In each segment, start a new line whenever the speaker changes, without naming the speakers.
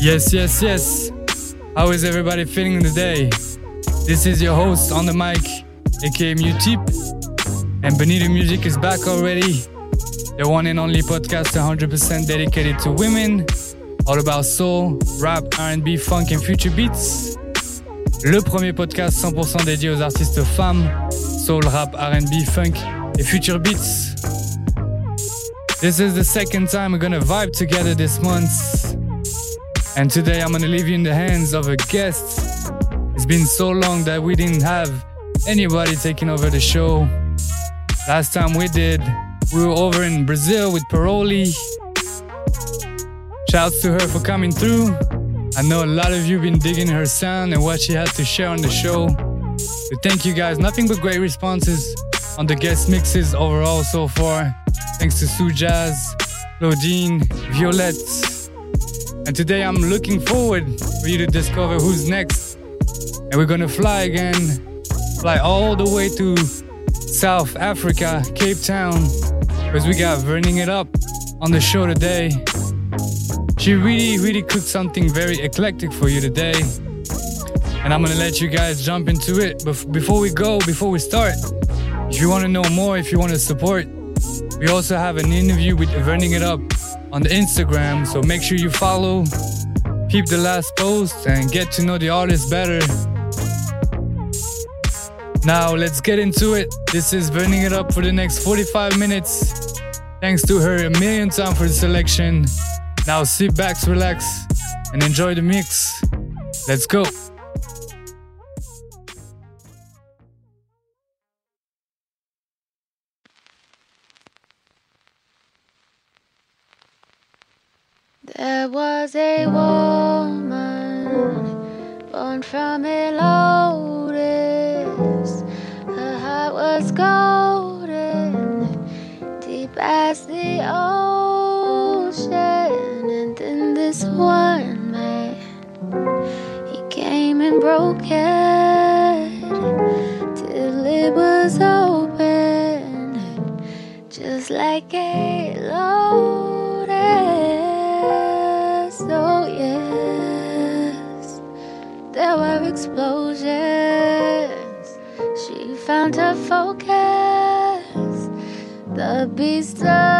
Yes, yes, yes. How is everybody feeling today? This is your host on the mic, aka Mutip, and Benito Music is back already. The one and only podcast 100% dedicated to women, all about soul, rap, R&B, funk and future beats. Le premier podcast 100% dédié aux artistes femmes, soul, rap, R&B, funk et future beats. This is the second time we're gonna vibe together this month. And today I'm gonna leave you in the hands of a guest. It's been so long that we didn't have anybody taking over the show. Last time we did, we were over in Brazil with Paroli. Shouts to her for coming through. I know a lot of you have been digging her sound and what she had to share on the show. Thank you guys. Nothing but great responses on the guest mixes overall so far. Thanks to Sue Jazz, Claudine, Violette, and today I'm looking forward for you to discover who's next. And we're gonna fly again, fly all the way to South Africa, Cape Town, because we got Burning It Up on the show today. She really, really cooked something very eclectic for you today. And I'm gonna let you guys jump into it. But before we go, before we start, if you wanna know more, if you wanna support, we also have an interview with Burning It Up on the Instagram, so make sure you follow, peep the last post, and get to know the artist better. Now, let's get into it. This is burning it up for the next 45 minutes. Thanks to her a million times for the selection. Now, sit back, relax, and enjoy the mix. Let's go.
Was a woman born from a lotus. Her heart was golden, deep as the ocean. And then this one man, he came and broke it till it was open, just like a lotus. There were explosions. She found her focus. The beast awoken.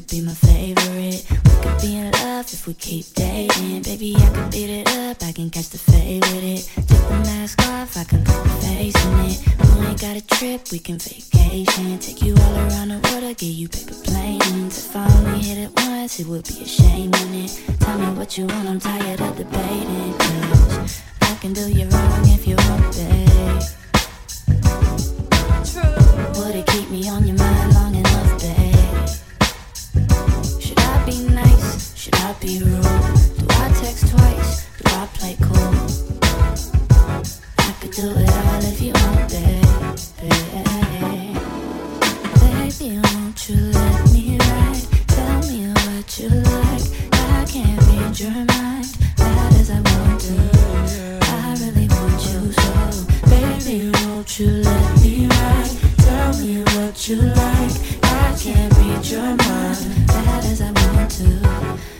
could be my favorite. We could be in love if we keep dating. Baby, I can beat it up, I can catch the fade with it. Take the mask off, I
can put my face in it.
We ain't got a trip, we can vacation. Take you all around the world, I'll give you paper planes. If I only hit it once, it would be a shame in it. Tell me what you want, I'm tired of debating. Cause I can do you wrong if you want, babe. Would it keep me on your mind? Should I be rude? Do I text twice? Do I play cool? I could do it all if you baby. Baby, won't you let me ride? Tell me what you like. I can't read your mind. That is, I
want to. I really want you so. Baby, won't you let me ride? Tell me what you like. I can't read your mind. I
want to.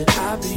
Should I be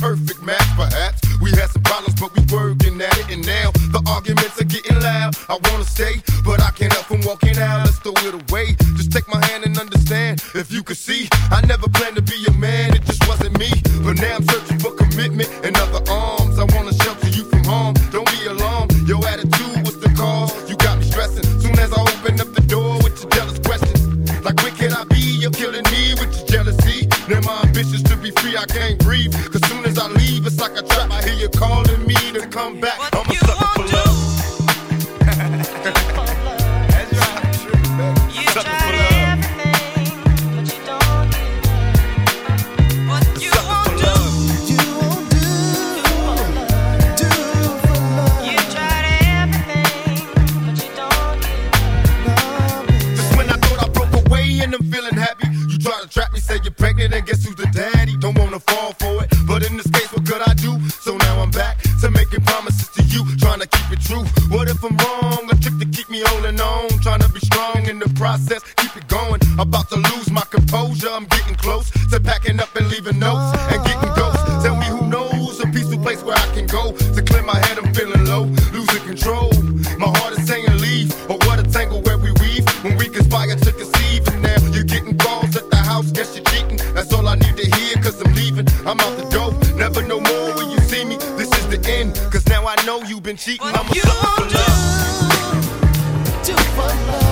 perfect match, perhaps. We had some problems, but we working at it, and now the arguments are getting loud. I
wanna stay, in. Cause now I
know you've been cheating. I'm
a sucker for love. Do for love.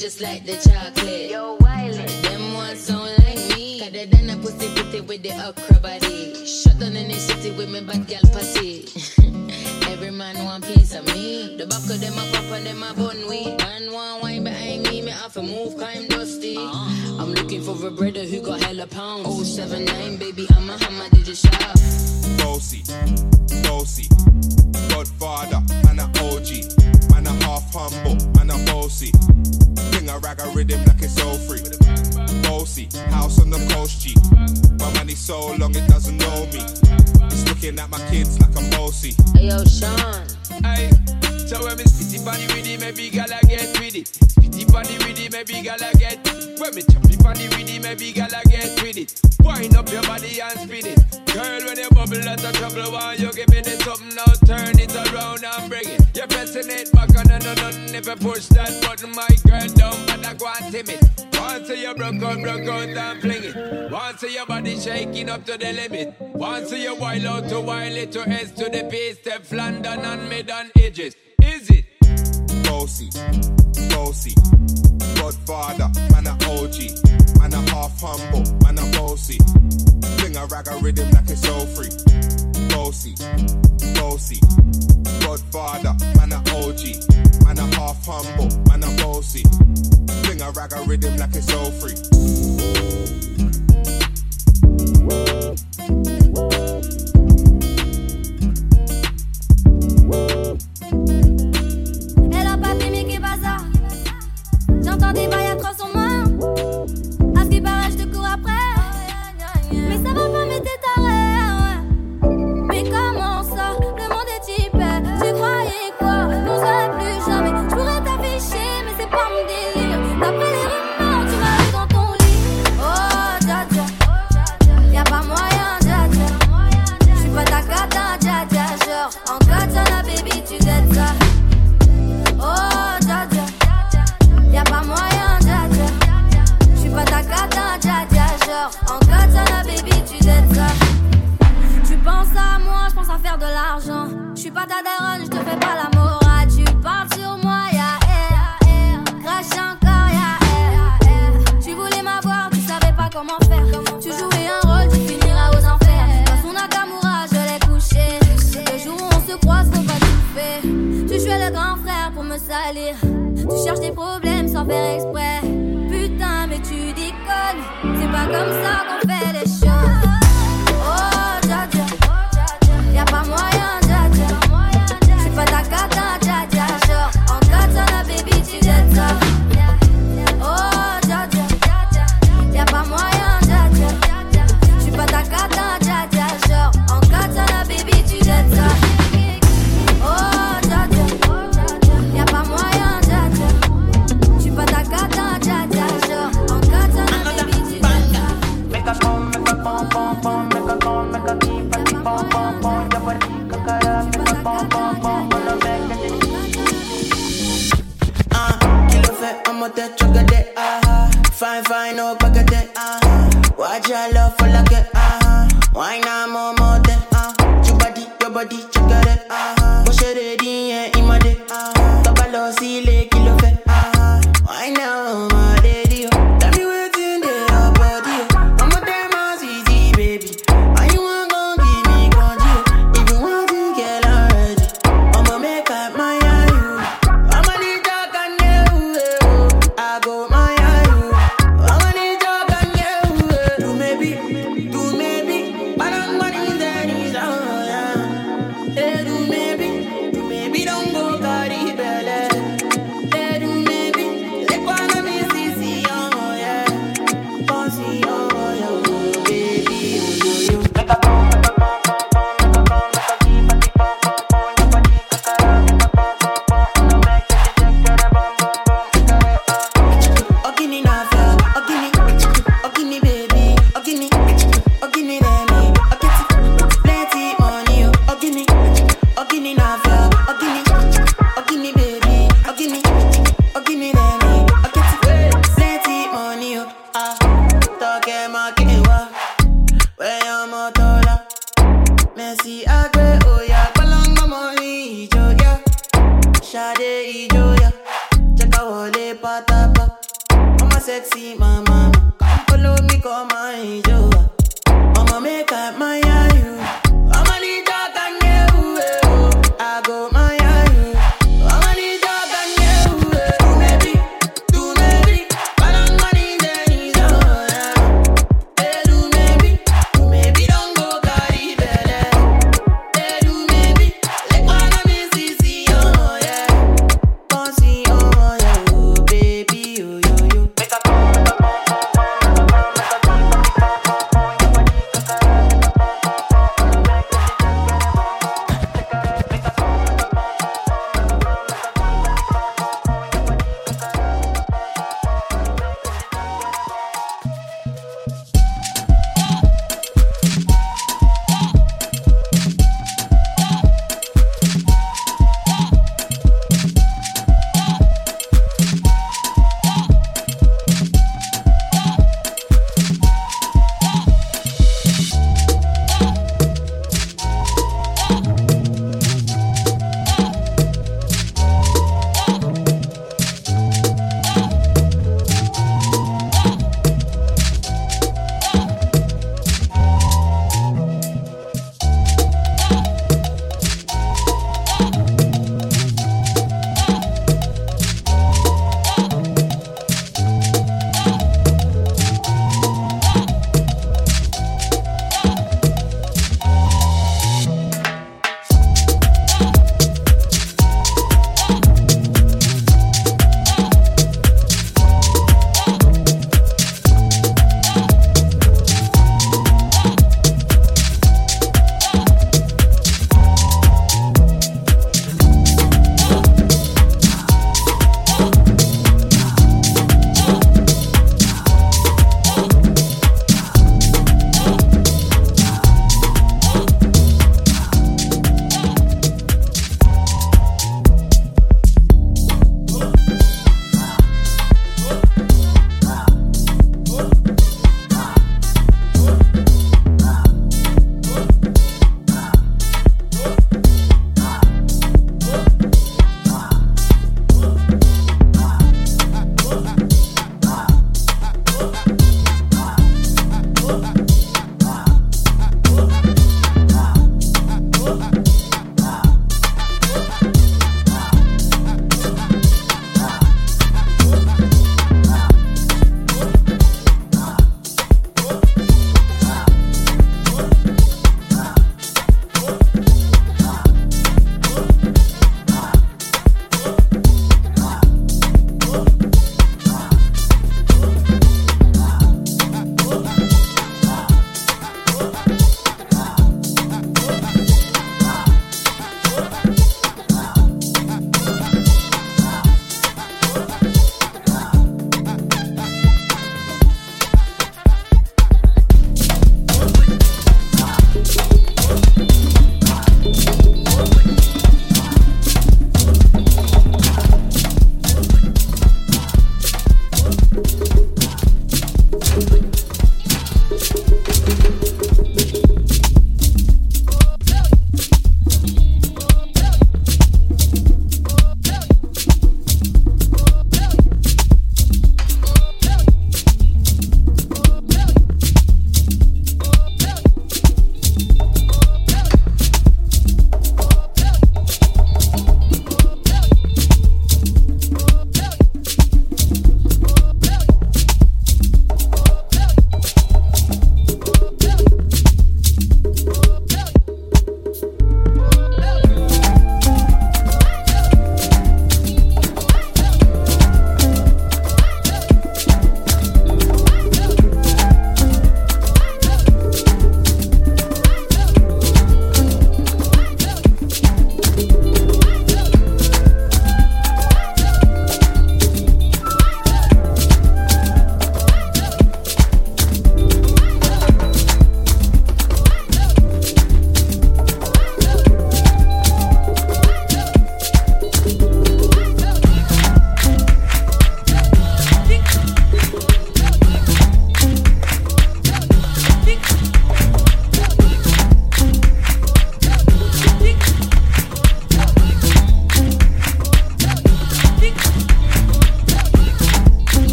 Just like the chocolate. Yo, Wiley, them ones don't like me. Cause they done a pussy with the okra body. Shut down in the city with me bad gal pussy. Every man want piece of me. The back of them a pop and them a bun weed. Man want wine behind me, me have to move, cause I'm dusty. Uh-huh. I'm looking for a brother who got hella pounds. 079, baby, I'm a hammer, did you shop?
Bossy, bossy. Godfather, man a OG. Man a half humble, man a bossy. Bring a rag a rhythm like it's all free. Bossy, house on the coast G. My money so long it doesn't know me. It's looking at my kids like I'm bossy.
Hey yo, Sean.
Hey, so when me spitty body with it, maybe gala get with it. Spitty body with it, maybe gala get. When me choppy body with it, maybe gala get with it. Wind up your body and spin it. Girl, when you bubble, that's a trouble. While you giving it something, now turn it around and bring it. You're pressing it back on and nothing. If you push that button, my girl, but I go and timid. Once you broke out, broke out and fling it. Once your body shaking up to the limit. Once you wild out to wild it to S to the P, step London and mid and edges.
Bossy, bossy. Godfather, man a OG. Man a half humble, man a bossy. Bring a rag a rhythm like it's all free. Bossy, bossy. Godfather, man a OG. Man a half humble, man a bossy. Bring a rag a rhythm like it's all free.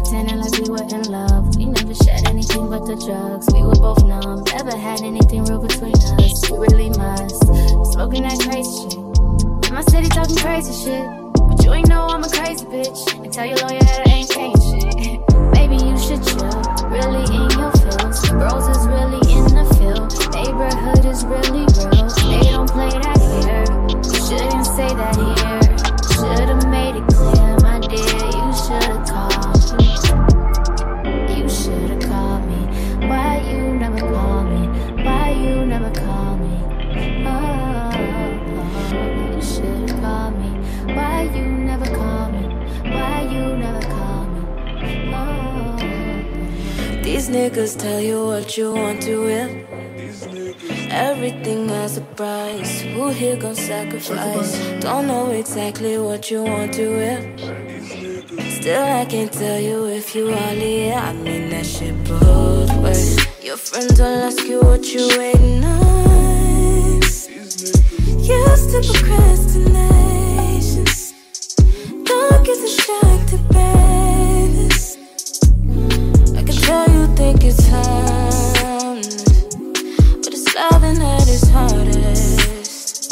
Pretending like we were in love. We never shared anything but the drugs. We were both numb, never had anything real between us. We really must. Smoking that crazy shit. In my city talking crazy shit. But you ain't know I'm a crazy bitch. And tell your lawyer that I ain't saying shit. Maybe you should chill. Really in your feels. Bros is really in the field. Neighborhood is really real. They don't play that here. Shouldn't say that here. Should've made it clear,
These niggas tell you what you want to wear. Everything has a price. Who here gon' sacrifice? Don't know exactly what you want to wear. Still, I can't tell you if you all here. I mean that shit both ways. Your friends will ask you what you waiting on. Used to procrastination. Don't get distracted. Think it's harmless, but it's loving at its hardest.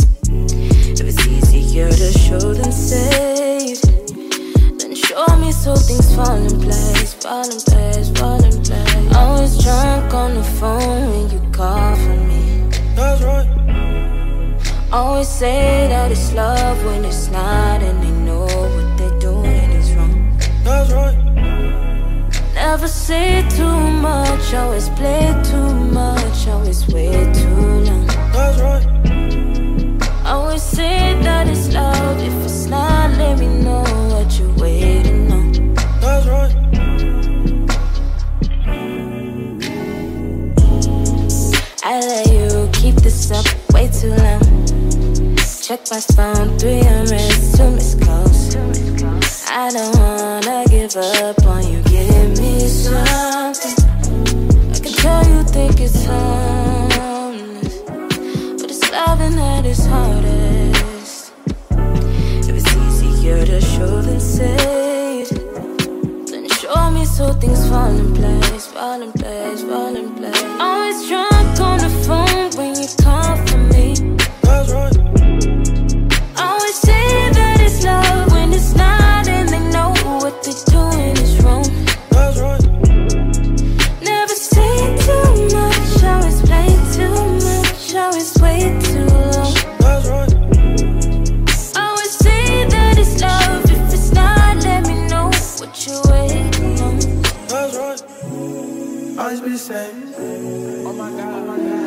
If it's easier to show than say, then show me so things fall in place, fall in place, fall in place. Always drunk on the phone when you call for me.
That's right.
Always say that it's love when it's not, and they know what they're doing is wrong.
That's right.
Never say too much, always play too much, always wait too long.
That's right.
Always say that it's love, if it's not, let me know what you're waiting on.
That's right.
I let you keep this up way too long. Check my phone, three unread, two missed so things fall in place, fall in place,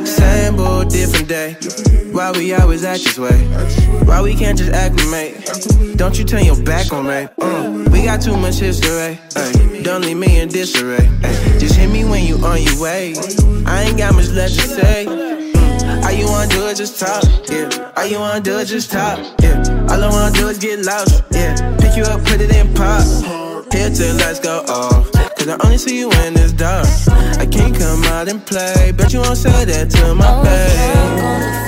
same.
Bull, different day. Why we always act this way? Why we can't just acclimate? Don't you turn your back on me? Uh, we got too much history. Ay, don't leave me in disarray. Ay, just hit me when you on your way. I ain't got much left to say. Mm, all you wanna do is just talk, yeah. All you wanna do is just talk, yeah. All I wanna do is get lost, yeah. Pick you up, put it in pop. Here till lights go off. Cause I only see you when it's dark. I can't come out and play. Bet you won't say that to my
Always
babe.
drunk on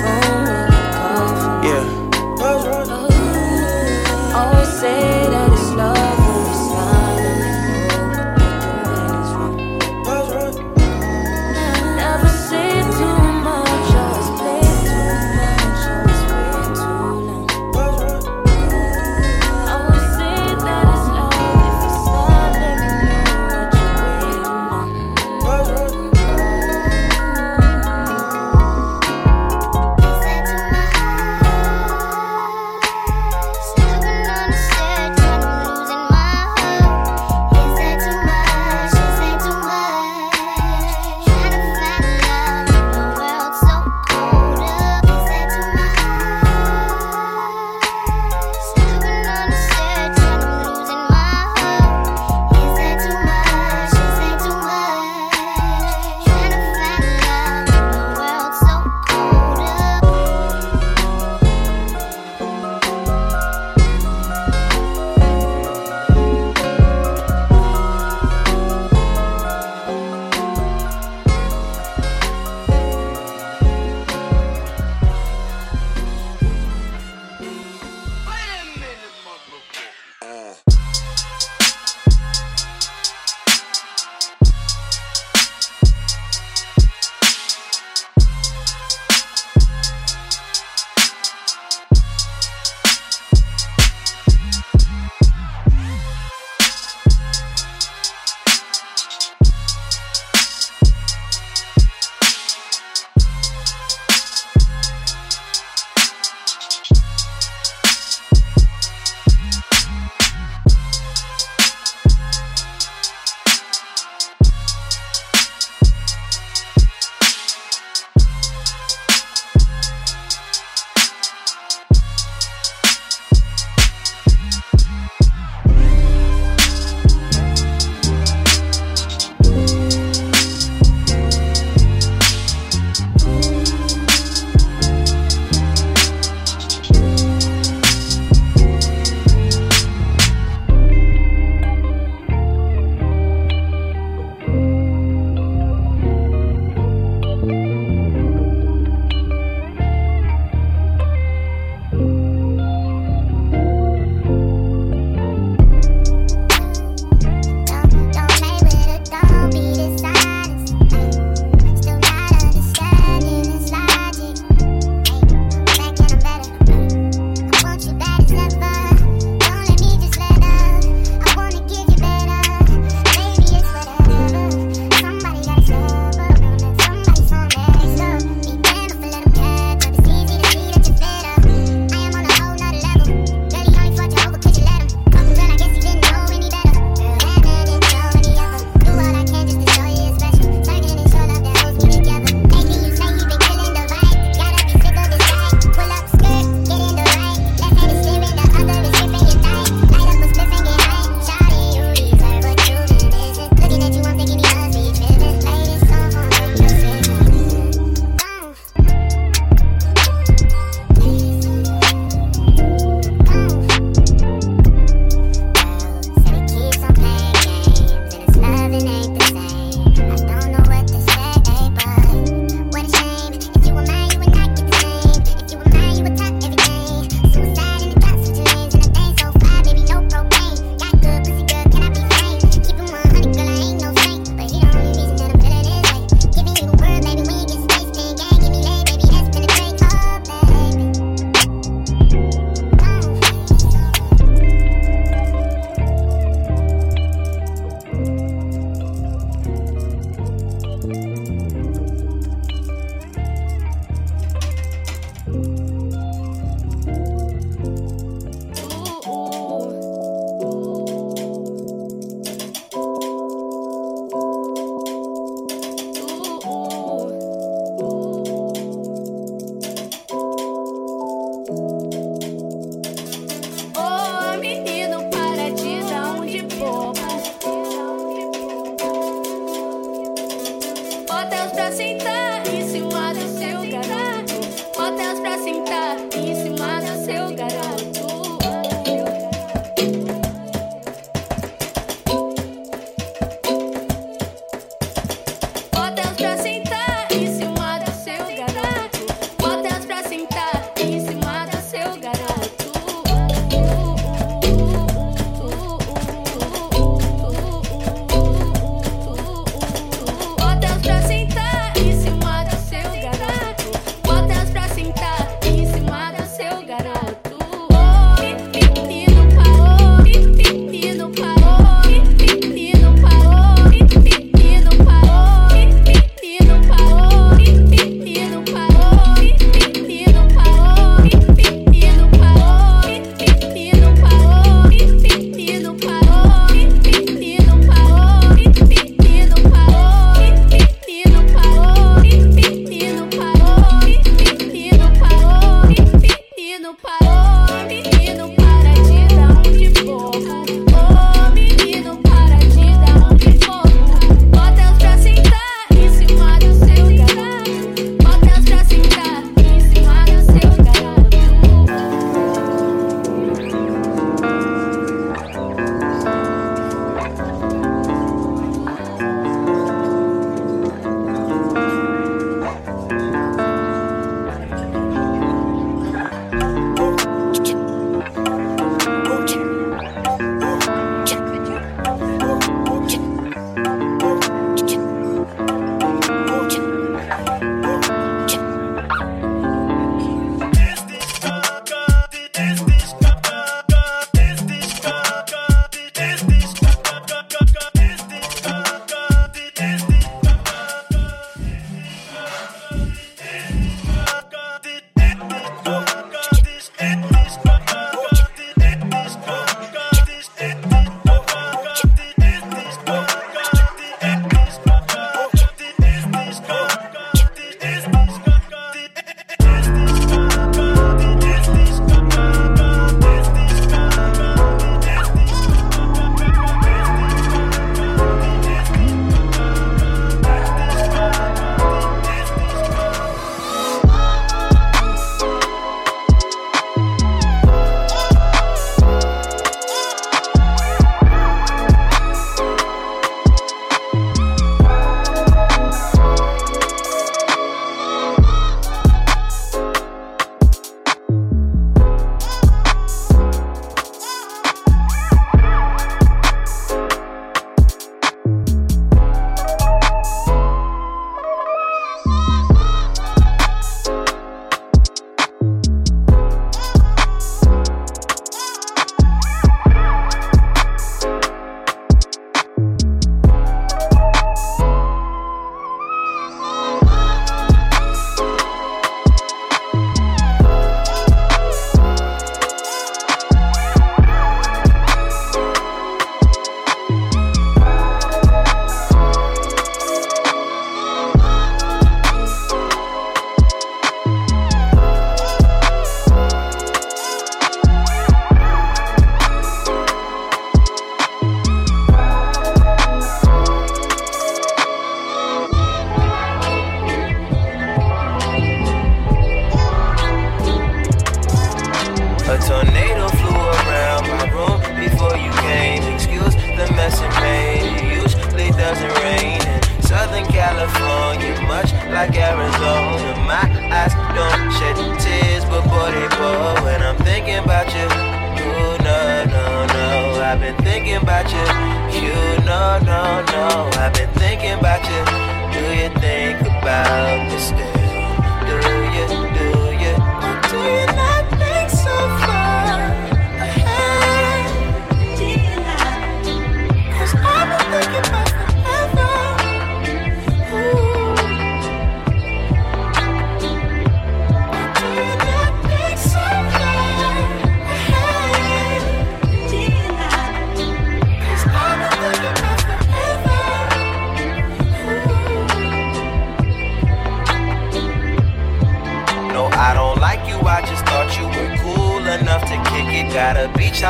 I've been thinking about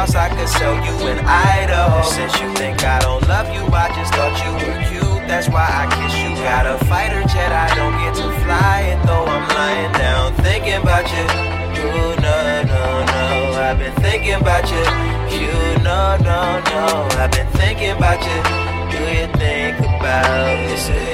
house I could sell you in Idaho. Since you think I don't love you, I just thought you were cute. That's why I kiss you. Got a fighter jet, I don't get to fly it though I'm lying down thinking about you. Ooh, no, no, no. I've been thinking about you. You, no, no, no. I've been thinking about you. Do you think about this?